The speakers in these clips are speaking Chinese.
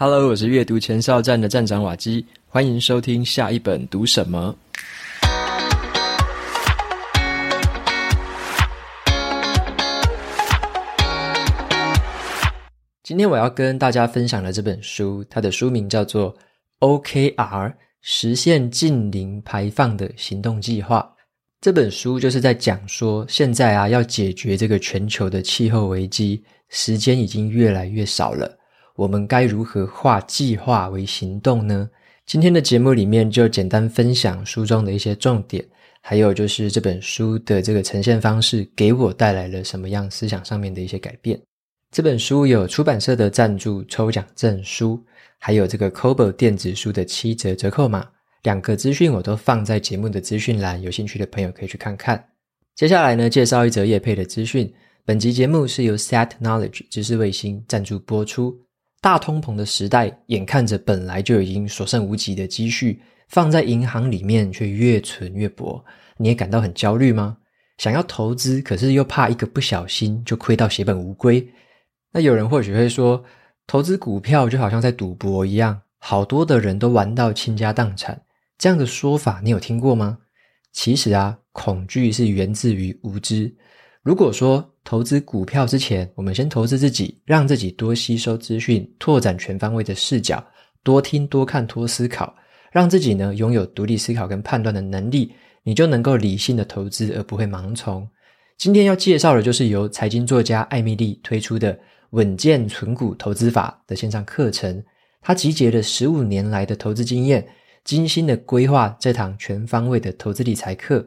Hello，我是阅读前哨站的站长瓦基，欢迎收听下一本读什么。今天我要跟大家分享的这本书，它的书名叫做《OKR 实现近零排放的行动计划》。这本书就是在讲说，现在啊，要解决这个全球的气候危机，时间已经越来越少了。我们该如何化计划为行动呢？今天的节目里面就简单分享书中的一些重点，还有就是这本书的这个呈现方式给我带来了什么样思想上面的一些改变。这本书有出版社的赞助抽奖证书，还有这个 Kobo 电子书的七折折扣码，两个资讯我都放在节目的资讯栏，有兴趣的朋友可以去看看。接下来呢，介绍一则业配的资讯。本集节目是由 Set Knowledge 知识卫星赞助播出。大通膨的时代，眼看着本来就已经所剩无几的积蓄放在银行里面，却越存越薄，你也感到很焦虑吗？想要投资，可是又怕一个不小心就亏到血本无归。那有人或许会说，投资股票就好像在赌博一样，好多的人都玩到倾家荡产。这样的说法，你有听过吗？其实啊，恐惧是源自于无知。如果说投资股票之前，我们先投资自己，让自己多吸收资讯，拓展全方位的视角，多听、多看、多思考，让自己呢拥有独立思考跟判断的能力，你就能够理性的投资，而不会盲从。今天要介绍的就是由财经作家艾米莉推出的《稳健存股投资法》的线上课程，它集结了十五年来的投资经验，精心的规划这堂全方位的投资理财课。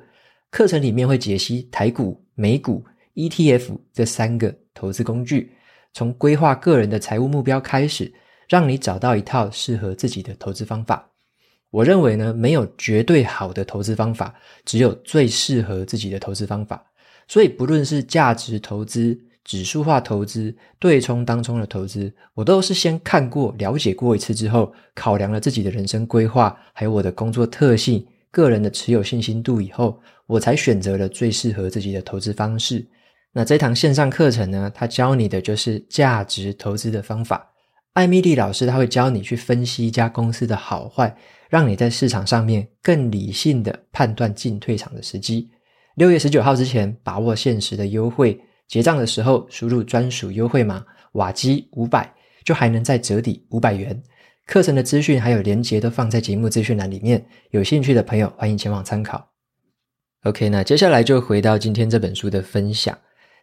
课程里面会解析台股、美股。ETF 这三个投资工具，从规划个人的财务目标开始，让你找到一套适合自己的投资方法。我认为呢，没有绝对好的投资方法，只有最适合自己的投资方法。所以，不论是价值投资、指数化投资、对冲当中的投资，我都是先看过、了解过一次之后，考量了自己的人生规划，还有我的工作特性、个人的持有信心度以后，我才选择了最适合自己的投资方式。那这堂线上课程呢，他教你的就是价值投资的方法。艾米莉老师他会教你去分析一家公司的好坏，让你在市场上面更理性的判断进退场的时机。六月十九号之前把握限时的优惠，结账的时候输入专属优惠码瓦基五百，就还能再折抵五百元。课程的资讯还有连结都放在节目资讯栏里面，有兴趣的朋友欢迎前往参考。OK，那接下来就回到今天这本书的分享。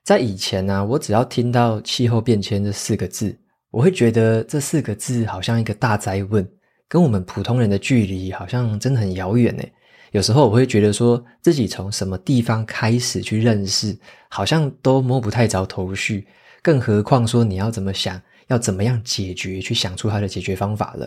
在以前呢、我只要听到气候变迁这四个字，我会觉得这四个字好像一个大哉问，跟我们普通人的距离好像真的很遥远诶。有时候我会觉得说自己从什么地方开始去认识，好像都摸不太着头绪，更何况说你要怎么想，要怎么样解决，去想出它的解决方法了。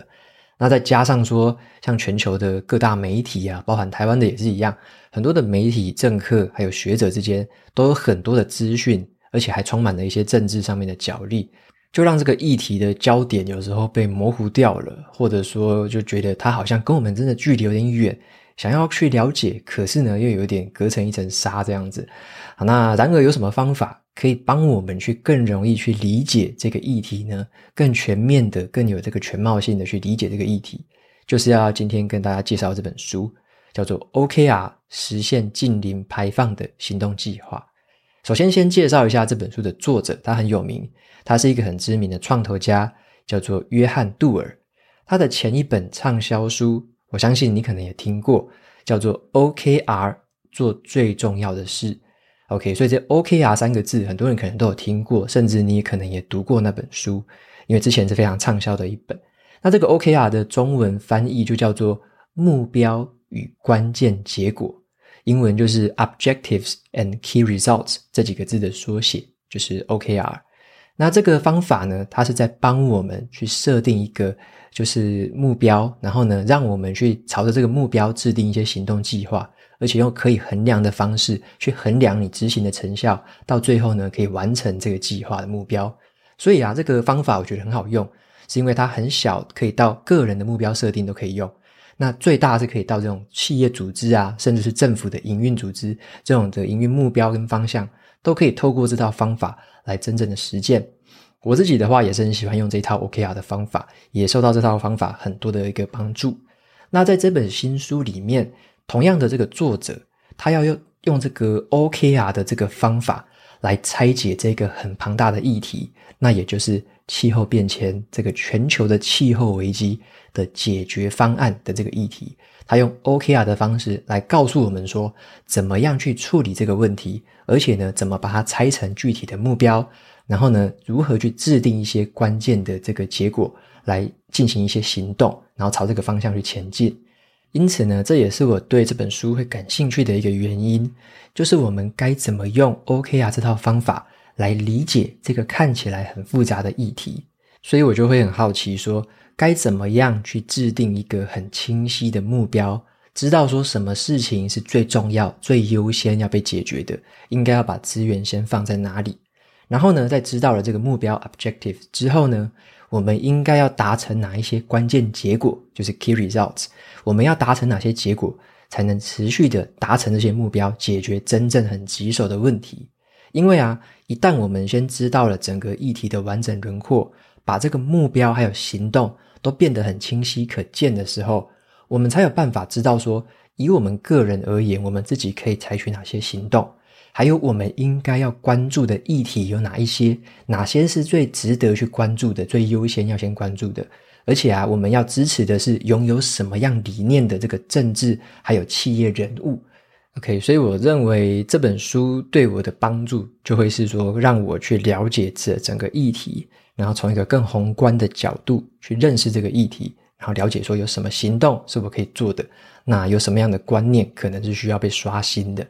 那再加上说，像全球的各大媒体啊，包含台湾的也是一样，很多的媒体、政客还有学者之间都有很多的资讯，而且还充满了一些政治上面的角力，就让这个议题的焦点有时候被模糊掉了，或者说就觉得它好像跟我们真的距离有点远，想要去了解，可是呢又有点隔成一层纱这样子。好，那然而有什么方法？可以帮我们去更容易去理解这个议题呢？更全面的、更有这个全貌性的去理解这个议题，就是要今天跟大家介绍这本书，叫做《OKR 实现近零排放的行动计划》。首先，先介绍一下这本书的作者，他很有名，他是一个很知名的创投家，叫做约翰·杜尔。他的前一本畅销书，我相信你可能也听过，叫做《OKR 做最重要的事》。OK，所以这 OKR 三个字，很多人可能都有听过，甚至你可能也读过那本书，因为之前是非常畅销的一本。那这个 OKR 的中文翻译就叫做目标与关键结果，英文就是 Objectives and Key Results 这几个字的缩写，就是 OKR。那这个方法呢，它是在帮我们去设定一个就是目标，然后呢，让我们去朝着这个目标制定一些行动计划。而且用可以衡量的方式去衡量你执行的成效，到最后呢，可以完成这个计划的目标。所以啊，这个方法我觉得很好用，是因为它很小，可以到个人的目标设定都可以用。那最大是可以到这种企业组织啊，甚至是政府的营运组织，这种的营运目标跟方向，都可以透过这套方法来真正的实践。我自己的话也是很喜欢用这套 OKR 的方法，也受到这套方法很多的一个帮助。那在这本新书里面，同样的这个作者，他要用用这个 OKR 的这个方法来拆解这个很庞大的议题，那也就是气候变迁这个全球的气候危机的解决方案的这个议题。他用 OKR 的方式来告诉我们说，怎么样去处理这个问题，而且呢，怎么把它拆成具体的目标。然后呢，如何去制定一些关键的这个结果，来进行一些行动，然后朝这个方向去前进。因此呢，这也是我对这本书会感兴趣的一个原因，就是我们该怎么用 OKR 这套方法来理解这个看起来很复杂的议题。所以我就会很好奇说，该怎么样去制定一个很清晰的目标，知道说什么事情是最重要、最优先要被解决的，应该要把资源先放在哪里。然后呢，在知道了这个目标 objective 之后呢，我们应该要达成哪一些关键结果，就是 key results。我们要达成哪些结果，才能持续的达成这些目标，解决真正很棘手的问题？因为啊，一旦我们先知道了整个议题的完整轮廓，把这个目标还有行动都变得很清晰可见的时候，我们才有办法知道说，以我们个人而言，我们自己可以采取哪些行动。还有我们应该要关注的议题有哪一些？哪些是最值得去关注的、最优先要先关注的？而且啊，我们要支持的是拥有什么样理念的这个政治还有企业人物。OK，所以我认为这本书对我的帮助就会是说，让我去了解这整个议题，然后从一个更宏观的角度去认识这个议题，然后了解说有什么行动是我可以做的，那有什么样的观念可能是需要被刷新的。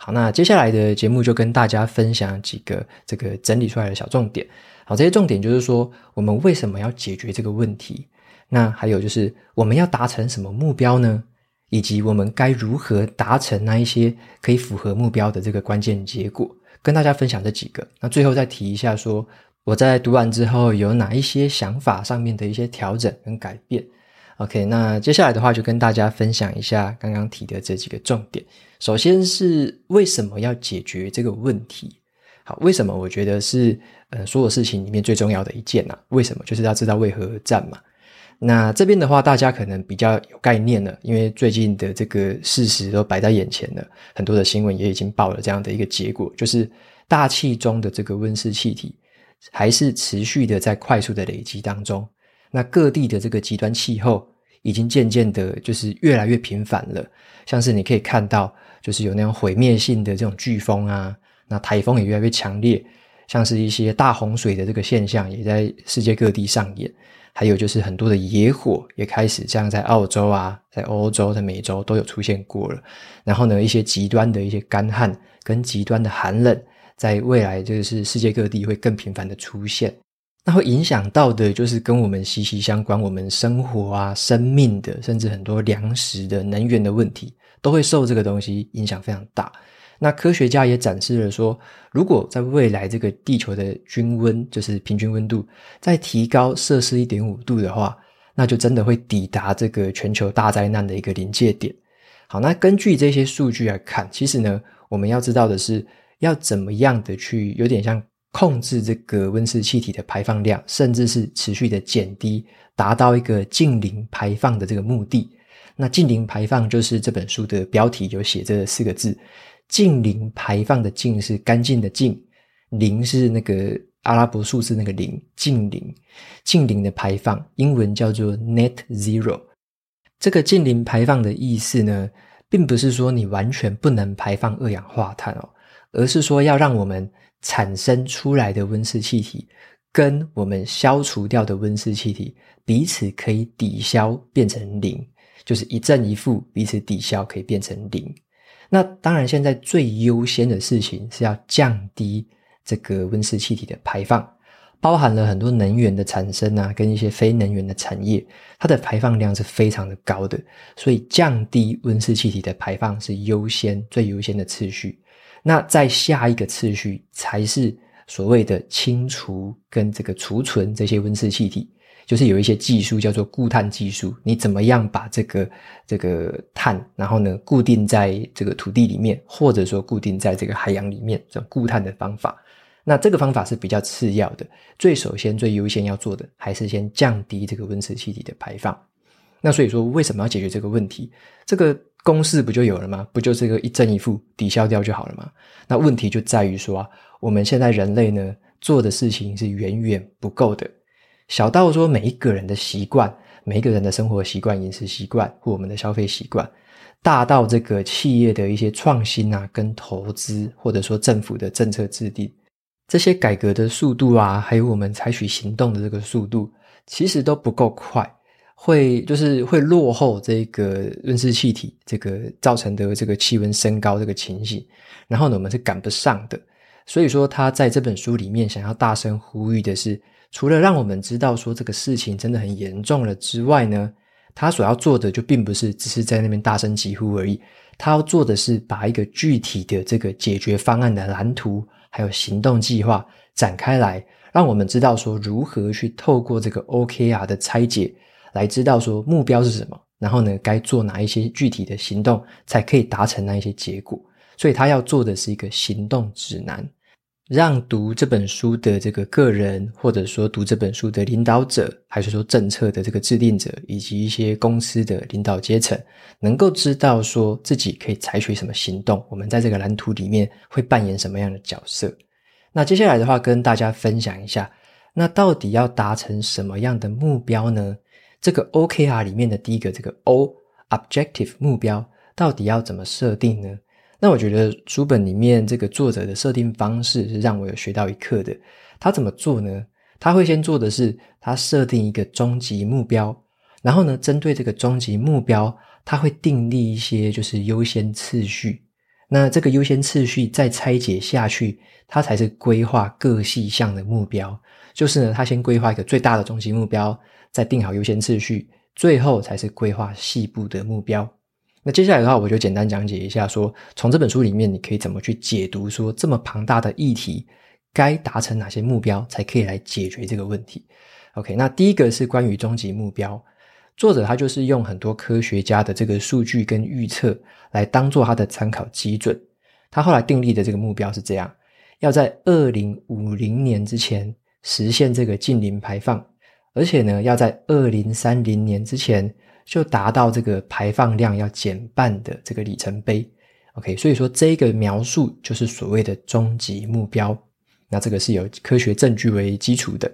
好，那接下来的节目就跟大家分享几个这个整理出来的小重点。好，这些重点就是说，我们为什么要解决这个问题？那还有就是，我们要达成什么目标呢？以及我们该如何达成那一些可以符合目标的这个关键结果？跟大家分享这几个。那最后再提一下说，我在读完之后有哪一些想法上面的一些调整跟改变。OK，那接下来的话就跟大家分享一下刚刚提的这几个重点。首先是为什么要解决这个问题？好，为什么我觉得是呃所有事情里面最重要的一件呢？为什么？就是要知道为何而战嘛。那这边的话，大家可能比较有概念了，因为最近的这个事实都摆在眼前了，很多的新闻也已经报了这样的一个结果，就是大气中的这个温室气体还是持续的在快速的累积当中。那各地的这个极端气候已经渐渐的，就是越来越频繁了。像是你可以看到，就是有那种毁灭性的这种飓风啊，那台风也越来越强烈。像是一些大洪水的这个现象也在世界各地上演。还有就是很多的野火也开始，像在澳洲啊，在欧洲、在美洲都有出现过了。然后呢，一些极端的一些干旱跟极端的寒冷，在未来就是世界各地会更频繁的出现。那会影响到的，就是跟我们息息相关，我们生活啊、生命的，甚至很多粮食的、能源的问题，都会受这个东西影响非常大。那科学家也展示了说，如果在未来这个地球的均温，就是平均温度，再提高摄氏一点五度的话，那就真的会抵达这个全球大灾难的一个临界点。好，那根据这些数据来看，其实呢，我们要知道的是，要怎么样的去，有点像。控制这个温室气体的排放量，甚至是持续的减低，达到一个净零排放的这个目的。那净零排放就是这本书的标题有写这四个字：净零排放的净是干净的净，零是那个阿拉伯数字那个零，净零，净零的排放，英文叫做 net zero。这个净零排放的意思呢，并不是说你完全不能排放二氧化碳哦，而是说要让我们。产生出来的温室气体跟我们消除掉的温室气体彼此可以抵消，变成零，就是一正一负，彼此抵消可以变成零。那当然，现在最优先的事情是要降低这个温室气体的排放，包含了很多能源的产生啊，跟一些非能源的产业，它的排放量是非常的高的，所以降低温室气体的排放是优先、最优先的次序。那再下一个次序才是所谓的清除跟这个储存这些温室气体，就是有一些技术叫做固碳技术，你怎么样把这个这个碳，然后呢固定在这个土地里面，或者说固定在这个海洋里面，这种固碳的方法。那这个方法是比较次要的，最首先、最优先要做的，还是先降低这个温室气体的排放。那所以说，为什么要解决这个问题？这个公式不就有了吗？不就这个一正一负抵消掉就好了吗？那问题就在于说啊，我们现在人类呢做的事情是远远不够的。小到说每一个人的习惯，每一个人的生活习惯、饮食习惯或我们的消费习惯，大到这个企业的一些创新啊、跟投资，或者说政府的政策制定。这些改革的速度啊，还有我们采取行动的这个速度，其实都不够快，会就是会落后这个温室气体这个造成的这个气温升高这个情形，然后呢，我们是赶不上的。所以说，他在这本书里面想要大声呼吁的是，除了让我们知道说这个事情真的很严重了之外呢，他所要做的就并不是只是在那边大声疾呼而已，他要做的是把一个具体的这个解决方案的蓝图。还有行动计划展开来，让我们知道说如何去透过这个 OKR 的拆解，来知道说目标是什么，然后呢，该做哪一些具体的行动，才可以达成那一些结果。所以他要做的是一个行动指南，让读这本书的这个个人，或者说读这本书的领导者，还是说政策的这个制定者，以及一些公司的领导阶层，能够知道说自己可以采取什么行动。我们在这个蓝图里面会扮演什么样的角色？那接下来的话，跟大家分享一下，那到底要达成什么样的目标呢？这个 OKR 里面的第一个这个 O，Objective 目标，到底要怎么设定呢？那我觉得书本里面这个作者的设定方式是让我有学到一课的。他怎么做呢？他会先做的是，他设定一个终极目标，然后呢，针对这个终极目标，他会订立一些就是优先次序。那这个优先次序再拆解下去，他才是规划各细项的目标。就是呢，他先规划一个最大的终极目标，再定好优先次序，最后才是规划细部的目标。那接下来的话，我就简单讲解一下说，从这本书里面，你可以怎么去解读说这么庞大的议题，该达成哪些目标，才可以来解决这个问题。OK，那第一个是关于终极目标，作者他就是用很多科学家的这个数据跟预测来当做他的参考基准。他后来订立的这个目标是这样：要在二零五零年之前实现这个近零排放，而且呢，要在二零三零年之前。就达到这个排放量要减半的这个里程碑，OK，所以说这个描述就是所谓的终极目标。那这个是有科学证据为基础的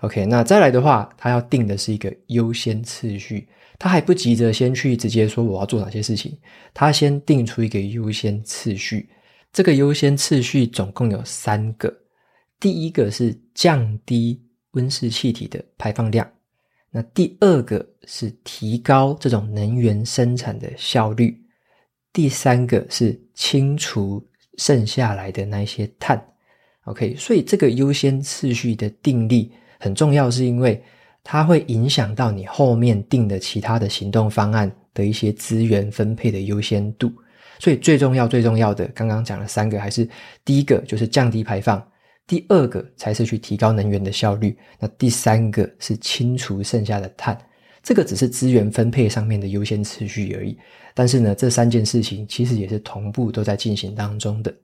，OK。那再来的话，他要定的是一个优先次序，他还不急着先去直接说我要做哪些事情，他先定出一个优先次序。这个优先次序总共有三个，第一个是降低温室气体的排放量。那第二个是提高这种能源生产的效率，第三个是清除剩下来的那些碳。OK，所以这个优先次序的定立很重要，是因为它会影响到你后面定的其他的行动方案的一些资源分配的优先度。所以最重要、最重要的，刚刚讲了三个，还是第一个就是降低排放。第二个才是去提高能源的效率，那第三个是清除剩下的碳，这个只是资源分配上面的优先次序而已。但是呢，这三件事情其实也是同步都在进行当中的。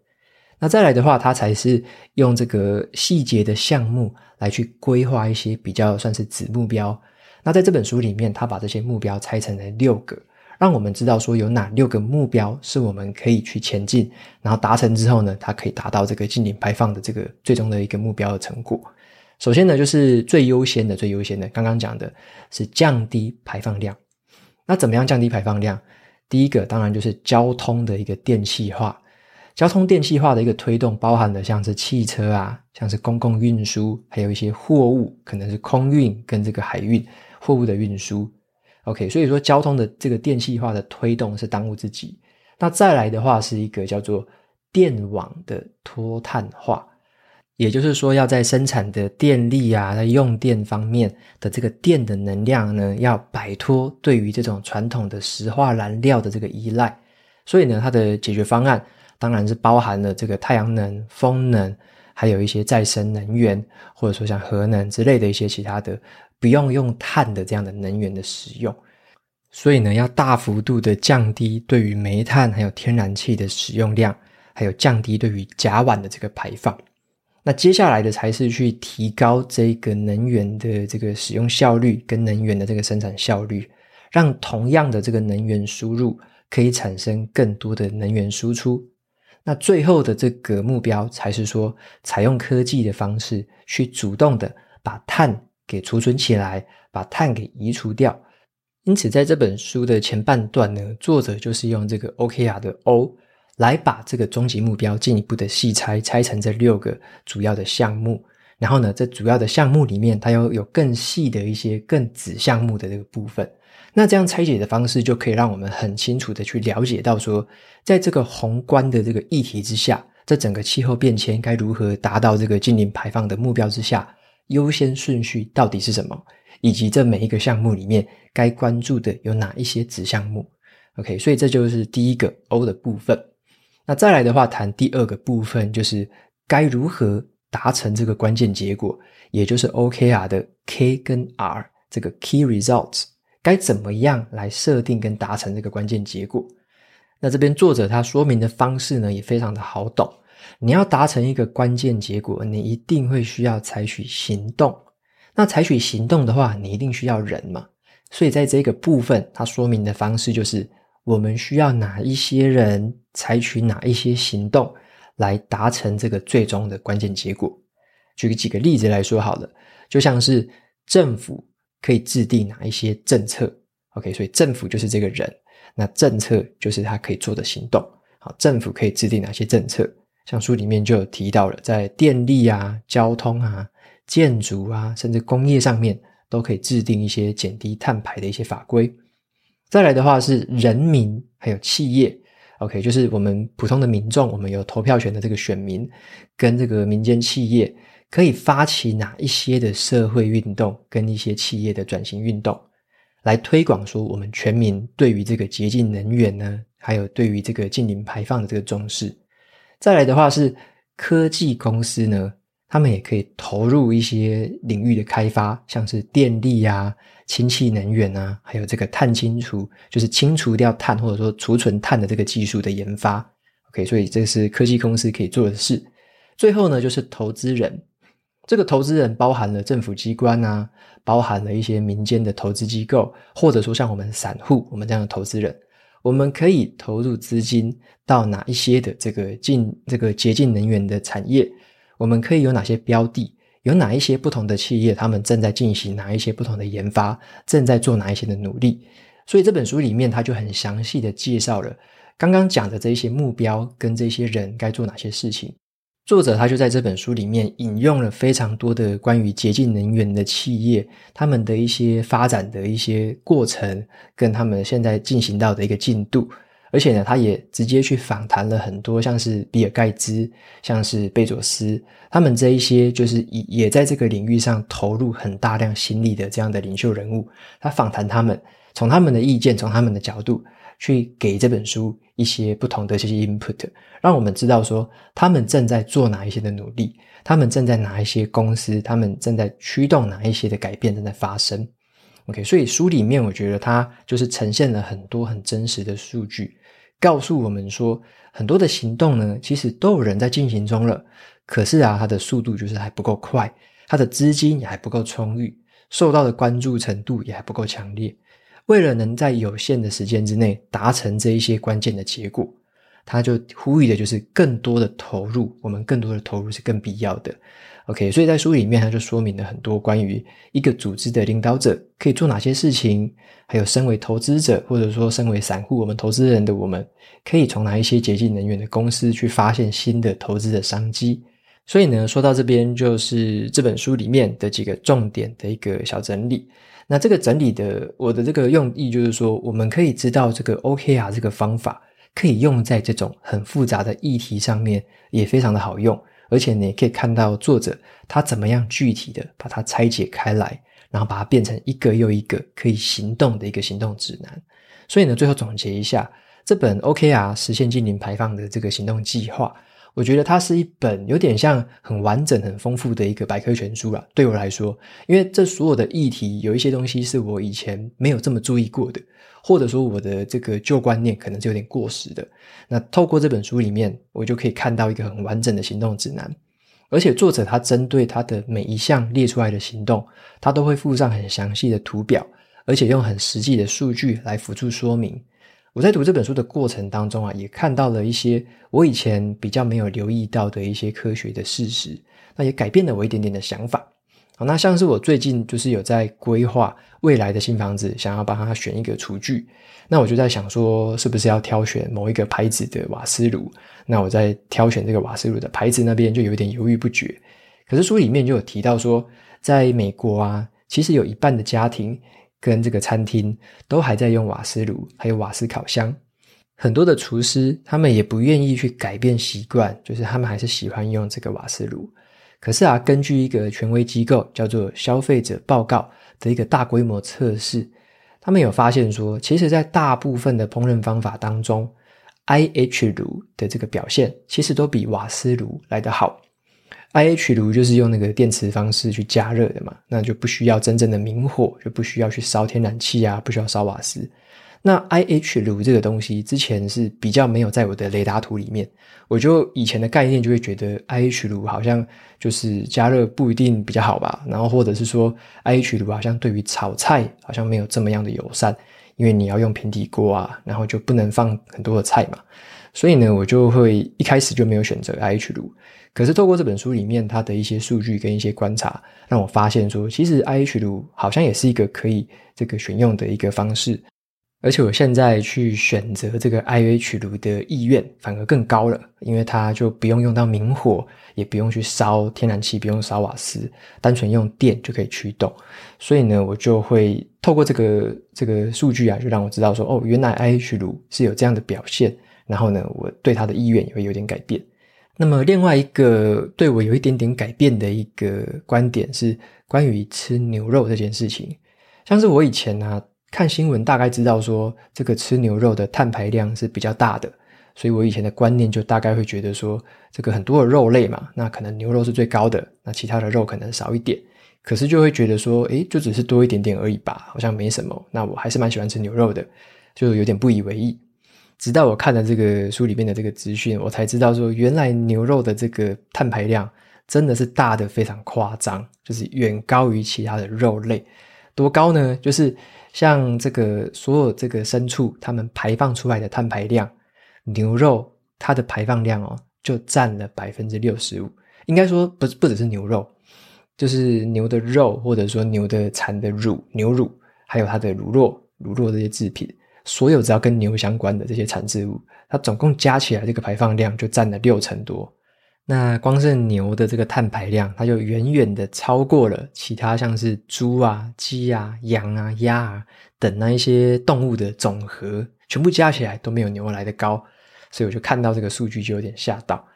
那再来的话，它才是用这个细节的项目来去规划一些比较算是子目标。那在这本书里面，他把这些目标拆成了六个。让我们知道说有哪六个目标是我们可以去前进，然后达成之后呢，它可以达到这个净零排放的这个最终的一个目标的成果。首先呢，就是最优先的、最优先的，刚刚讲的是降低排放量。那怎么样降低排放量？第一个当然就是交通的一个电气化。交通电气化的一个推动，包含了像是汽车啊，像是公共运输，还有一些货物，可能是空运跟这个海运货物的运输。OK，所以说交通的这个电气化的推动是当务之急。那再来的话是一个叫做电网的脱碳化，也就是说要在生产的电力啊，在用电方面的这个电的能量呢，要摆脱对于这种传统的石化燃料的这个依赖。所以呢，它的解决方案当然是包含了这个太阳能、风能，还有一些再生能源，或者说像核能之类的一些其他的。不用用碳的这样的能源的使用，所以呢，要大幅度的降低对于煤炭还有天然气的使用量，还有降低对于甲烷的这个排放。那接下来的才是去提高这个能源的这个使用效率跟能源的这个生产效率，让同样的这个能源输入可以产生更多的能源输出。那最后的这个目标才是说，采用科技的方式去主动的把碳给储存起来，把碳给移除掉。因此，在这本书的前半段呢，作者就是用这个 OKR 的 O 来把这个终极目标进一步的细拆，拆成这六个主要的项目。然后呢，这主要的项目里面，它又有更细的一些更子项目的这个部分。那这样拆解的方式，就可以让我们很清楚的去了解到说，在这个宏观的这个议题之下，这整个气候变迁该如何达到这个净零排放的目标之下，优先顺序到底是什么，以及这每一个项目里面该关注的有哪一些子项目。OK，所以这就是第一个 O 的部分。那再来的话，谈第二个部分，就是该如何达成这个关键结果，也就是 OKR 的 K 跟 R 这个 Key Results。该怎么样来设定跟达成这个关键结果？那这边作者他说明的方式呢，也非常的好懂。你要达成一个关键结果，你一定会需要采取行动。那采取行动的话，你一定需要人嘛。所以在这个部分，它说明的方式就是，我们需要哪一些人采取哪一些行动，来达成这个最终的关键结果。举个几个例子来说好了，就像是政府。可以制定哪一些政策？OK，所以政府就是这个人，那政策就是他可以做的行动。好，政府可以制定哪些政策？像书里面就有提到了，在电力啊、交通啊、建筑啊，甚至工业上面，都可以制定一些减低碳排的一些法规。再来的话是人民还有企业，OK，就是我们普通的民众，我们有投票权的这个选民，跟这个民间企业。可以发起哪一些的社会运动跟一些企业的转型运动，来推广说我们全民对于这个洁净能源呢，还有对于这个净零排放的这个重视。再来的话是科技公司呢，他们也可以投入一些领域的开发，像是电力啊、氢气能源啊，还有这个碳清除，就是清除掉碳或者说储存碳的这个技术的研发。OK，所以这是科技公司可以做的事。最后呢，就是投资人。这个投资人包含了政府机关啊，包含了一些民间的投资机构，或者说像我们散户，我们这样的投资人，我们可以投入资金到哪一些的这个进这个洁净能源的产业？我们可以有哪些标的？有哪一些不同的企业，他们正在进行哪一些不同的研发，正在做哪一些的努力？所以这本书里面，他就很详细的介绍了刚刚讲的这一些目标跟这些人该做哪些事情。作者他就在这本书里面引用了非常多的关于洁净能源的企业，他们的一些发展的一些过程，跟他们现在进行到的一个进度，而且呢，他也直接去访谈了很多像是比尔盖茨、像是贝佐斯，他们这一些就是也也在这个领域上投入很大量心力的这样的领袖人物，他访谈他们，从他们的意见，从他们的角度。去给这本书一些不同的这些 input，让我们知道说他们正在做哪一些的努力，他们正在哪一些公司，他们正在驱动哪一些的改变正在发生。OK，所以书里面我觉得它就是呈现了很多很真实的数据，告诉我们说很多的行动呢，其实都有人在进行中了，可是啊，它的速度就是还不够快，它的资金也还不够充裕，受到的关注程度也还不够强烈。为了能在有限的时间之内达成这一些关键的结果，他就呼吁的就是更多的投入，我们更多的投入是更必要的。OK，所以在书里面他就说明了很多关于一个组织的领导者可以做哪些事情，还有身为投资者或者说身为散户，我们投资人的我们可以从哪一些洁净能源的公司去发现新的投资的商机。所以呢，说到这边就是这本书里面的几个重点的一个小整理。那这个整理的，我的这个用意就是说，我们可以知道这个 OKR 这个方法可以用在这种很复杂的议题上面，也非常的好用。而且你可以看到作者他怎么样具体的把它拆解开来，然后把它变成一个又一个可以行动的一个行动指南。所以呢，最后总结一下，这本 OKR 实现净零排放的这个行动计划。我觉得它是一本有点像很完整、很丰富的一个百科全书啦。对我来说，因为这所有的议题有一些东西是我以前没有这么注意过的，或者说我的这个旧观念可能是有点过时的。那透过这本书里面，我就可以看到一个很完整的行动指南。而且作者他针对他的每一项列出来的行动，他都会附上很详细的图表，而且用很实际的数据来辅助说明。我在读这本书的过程当中啊，也看到了一些我以前比较没有留意到的一些科学的事实，那也改变了我一点点的想法。好，那像是我最近就是有在规划未来的新房子，想要帮它选一个厨具，那我就在想说，是不是要挑选某一个牌子的瓦斯炉？那我在挑选这个瓦斯炉的牌子那边就有点犹豫不决。可是书里面就有提到说，在美国啊，其实有一半的家庭跟这个餐厅都还在用瓦斯炉，还有瓦斯烤箱。很多的厨师他们也不愿意去改变习惯，就是他们还是喜欢用这个瓦斯炉。可是啊，根据一个权威机构叫做消费者报告的一个大规模测试，他们有发现说，其实，在大部分的烹饪方法当中，IH 炉的这个表现其实都比瓦斯炉来得好。IH 炉就是用那个电磁方式去加热的嘛，那就不需要真正的明火，就不需要去烧天然气啊，不需要烧瓦斯。那 IH 炉这个东西之前是比较没有在我的雷达图里面，我就以前的概念就会觉得 IH 炉好像就是加热不一定比较好吧，然后或者是说 IH 炉好像对于炒菜好像没有这么样的友善，因为你要用平底锅啊，然后就不能放很多的菜嘛，所以呢，我就会一开始就没有选择 IH 炉。可是透过这本书里面它的一些数据跟一些观察，让我发现说，其实 IH 炉好像也是一个可以这个选用的一个方式。而且我现在去选择这个 IH 炉的意愿反而更高了，因为它就不用用到明火，也不用去烧天然气，不用烧瓦斯，单纯用电就可以驱动。所以呢，我就会透过这个这个数据啊，就让我知道说，哦，原来 IH 炉是有这样的表现。然后呢，我对它的意愿也会有点改变。那么另外一个对我有一点点改变的一个观点是关于吃牛肉这件事情，像是我以前、啊。看新闻大概知道说，这个吃牛肉的碳排量是比较大的，所以我以前的观念就大概会觉得说，这个很多的肉类嘛，那可能牛肉是最高的，那其他的肉可能少一点，可是就会觉得说，诶，就只是多一点点而已吧，好像没什么。那我还是蛮喜欢吃牛肉的，就有点不以为意。直到我看了这个书里面的这个资讯，我才知道说，原来牛肉的这个碳排量真的是大的非常夸张，就是远高于其他的肉类。多高呢？就是。像这个所有这个牲畜，它们排放出来的碳排量，牛肉它的排放量哦，就占了百分之六十五。应该说不不只是牛肉，就是牛的肉，或者说牛的产的乳、牛乳，还有它的乳酪、乳酪这些制品，所有只要跟牛相关的这些产制物，它总共加起来这个排放量就占了六成多。那光是牛的这个碳排量，它就远远的超过了其他像是猪啊、鸡啊、羊啊、鸭啊等那一些动物的总和，全部加起来都没有牛来的高，所以我就看到这个数据就有点吓到。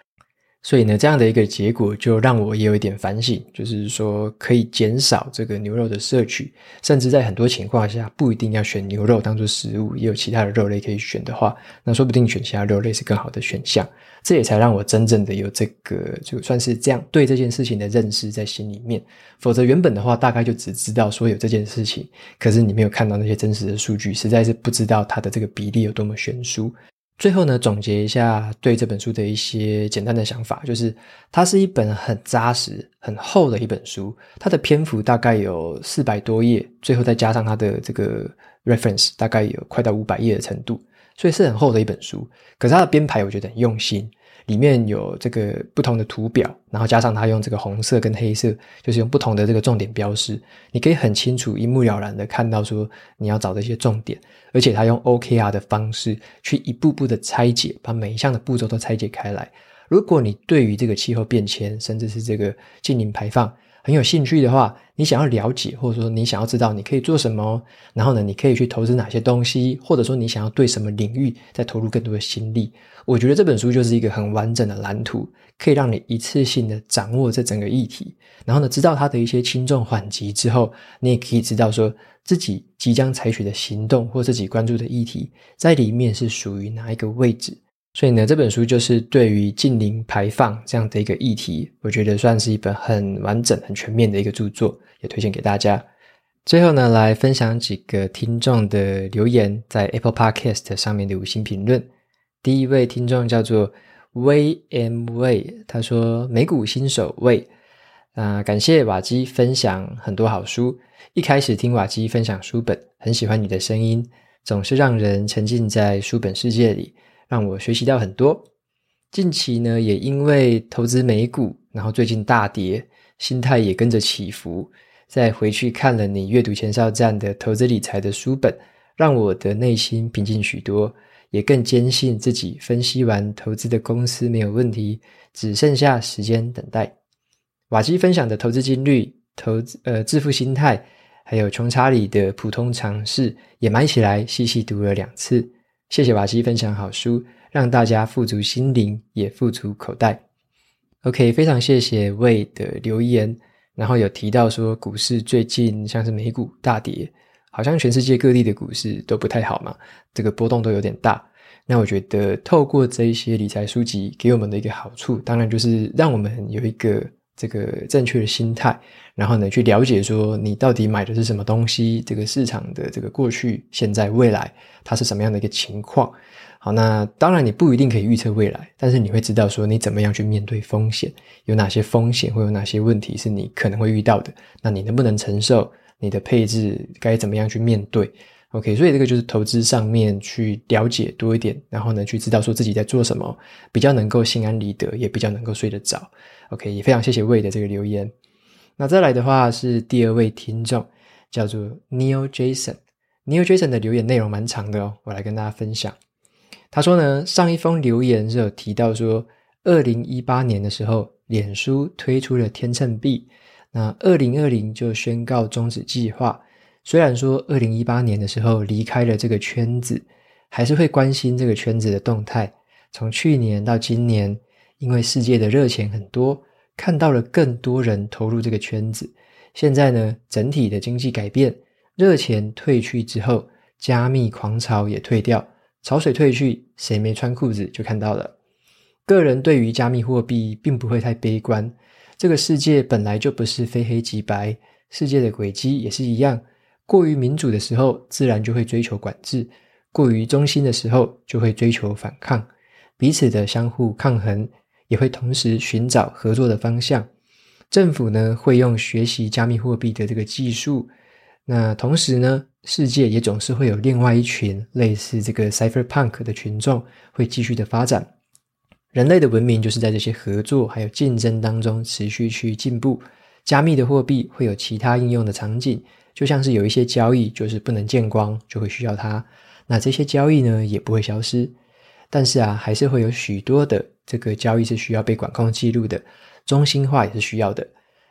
所以呢，这样的一个结果就让我也有一点反省，就是说可以减少这个牛肉的摄取，甚至在很多情况下不一定要选牛肉当做食物，也有其他的肉类可以选的话，那说不定选其他肉类是更好的选项。这也才让我真正的有这个就算是这样对这件事情的认识在心里面，否则原本的话大概就只知道说有这件事情，可是你没有看到那些真实的数据，实在是不知道它的这个比例有多么悬殊。最后呢，总结一下对这本书的一些简单的想法，就是它是一本很扎实、很厚的一本书，它的篇幅大概有四百多页，最后再加上它的这个 reference，大概有快到五百页的程度，所以是很厚的一本书。可是它的编排我觉得很用心。里面有这个不同的图表，然后加上它用这个红色跟黑色，就是用不同的这个重点标示，你可以很清楚、一目了然的看到说你要找的一些重点，而且他用 OKR 的方式去一步步的拆解，把每一项的步骤都拆解开来。如果你对于这个气候变迁，甚至是这个近零排放，很有兴趣的话，你想要了解，或者说你想要知道你可以做什么，然后呢，你可以去投资哪些东西，或者说你想要对什么领域再投入更多的心力，我觉得这本书就是一个很完整的蓝图，可以让你一次性的掌握这整个议题，然后呢，知道它的一些轻重缓急之后，你也可以知道说自己即将采取的行动或自己关注的议题，在里面是属于哪一个位置。所以呢，这本书就是对于近零排放这样的一个议题，我觉得算是一本很完整、很全面的一个著作，也推荐给大家。最后呢，来分享几个听众的留言，在 Apple Podcast 上面的五星评论。第一位听众叫做 Wei M Way，他说美股新手 Way 啊、感谢瓦基分享很多好书。一开始听瓦基分享书本，很喜欢你的声音，总是让人沉浸在书本世界里，让我学习到很多。近期呢，也因为投资美股，然后最近大跌，心态也跟着起伏。再回去看了你阅读前哨站的投资理财的书本，让我的内心平静许多，也更坚信自己分析完投资的公司没有问题，只剩下时间等待。瓦基分享的投资金律、投资呃致富心态，还有穷查理的普通常识，也买起来细细读了两次。谢谢瓦西分享好书。让大家富足心灵，也富足口袋。OK，非常谢谢魏的留言，然后有提到说股市最近像是美股大跌，好像全世界各地的股市都不太好嘛，这个波动都有点大。那我觉得透过这一些理财书籍给我们的一个好处，当然就是让我们有一个这个正确的心态，然后呢去了解说你到底买的是什么东西，这个市场的这个过去、现在、未来它是什么样的一个情况。好，那当然你不一定可以预测未来，但是你会知道说你怎么样去面对风险，有哪些风险，会有哪些问题是你可能会遇到的，那你能不能承受？你的配置该怎么样去面对？OK，所以这个就是投资上面去了解多一点，然后呢去知道说自己在做什么，比较能够心安理得，也比较能够睡得着。OK，也非常谢谢魏的这个留言。那再来的话是第二位听众，叫做 Neil Jason。Neil Jason 的留言内容蛮长的哦，我来跟大家分享。他说呢，上一封留言是有提到说，二零一八年的时候，脸书推出了天秤币，那二零二零就宣告终止计划。虽然说二零一八年的时候离开了这个圈子，还是会关心这个圈子的动态。从去年到今年，因为世界的热钱很多，看到了更多人投入这个圈子。现在呢，整体的经济改变，热钱退去之后，加密狂潮也退掉。潮水退去，谁没穿裤子就看到了。个人对于加密货币并不会太悲观。这个世界本来就不是非黑即白，世界的轨迹也是一样。过于民主的时候，自然就会追求管制；过于中心的时候，就会追求反抗。彼此的相互抗衡，也会同时寻找合作的方向。政府呢，会用学习加密货币的这个技术。那同时呢，世界也总是会有另外一群类似这个 Cypherpunk 的群众会继续的发展。人类的文明就是在这些合作还有竞争当中持续去进步。加密的货币会有其他应用的场景，就像是有一些交易就是不能见光，就会需要它。那这些交易呢，也不会消失。但是啊，还是会有许多的这个交易是需要被管控记录的，中心化也是需要的。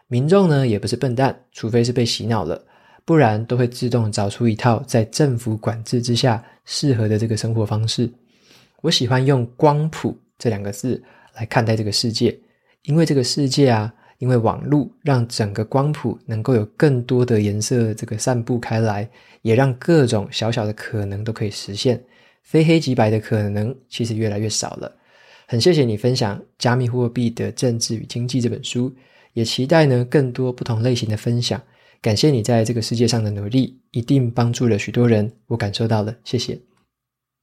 民众呢，也不是笨蛋，除非是被洗脑了。不然都会自动找出一套在政府管制之下适合的这个生活方式。我喜欢用“光谱”这两个字来看待这个世界，因为这个世界啊，因为网络让整个光谱能够有更多的颜色这个散布开来，也让各种小小的可能都可以实现，非黑即白的可能其实越来越少了。很谢谢你分享《加密货币的政治与经济》这本书，也期待呢更多不同类型的分享。感谢你在这个世界上的努力，一定帮助了许多人，我感受到了，谢谢。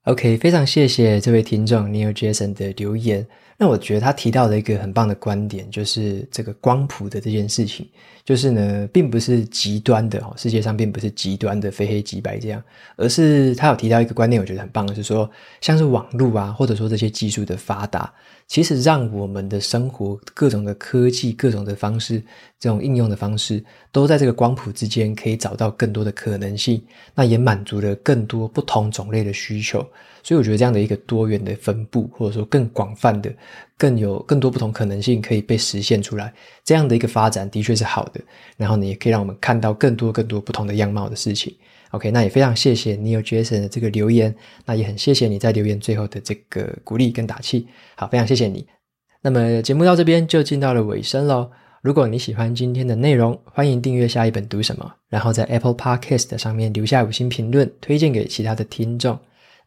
OK，非常谢谢这位听众 Neil Jason 的留言。那我觉得他提到的一个很棒的观点，就是这个光谱的这件事情，就是呢，并不是极端的哦，世界上并不是极端的非黑即白这样，而是他有提到一个观念，我觉得很棒是说，像是网络啊，或者说这些技术的发达，其实让我们的生活各种的科技、各种的方式，这种应用的方式，都在这个光谱之间可以找到更多的可能性，那也满足了更多不同种类的需求。所以我觉得这样的一个多元的分布，或者说更广泛的、更有更多不同可能性可以被实现出来，这样的一个发展的确是好的。然后呢，也可以让我们看到更多更多不同的样貌的事情。OK，那也非常谢谢 Neil Jason 的这个留言，那也很谢谢你在留言最后的这个鼓励跟打气。好，非常谢谢你。那么节目到这边就进到了尾声喽。如果你喜欢今天的内容，欢迎订阅下一本读什么，然后在 Apple Podcast 上面留下五星评论，推荐给其他的听众。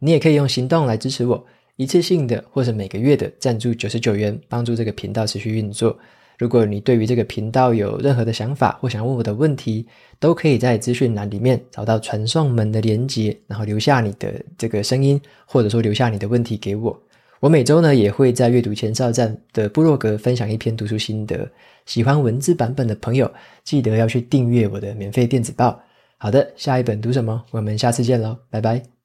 你也可以用行动来支持我，一次性的或者每个月的赞助九十九元，帮助这个频道持续运作。如果你对于这个频道有任何的想法或想问我的问题，都可以在资讯栏里面找到传送门的连接，然后留下你的这个声音，或者说留下你的问题给我。我每周呢也会在阅读前哨站的部落格分享一篇读书心得，喜欢文字版本的朋友记得要去订阅我的免费电子报。好的，下一本读什么？我们下次见喽，拜拜。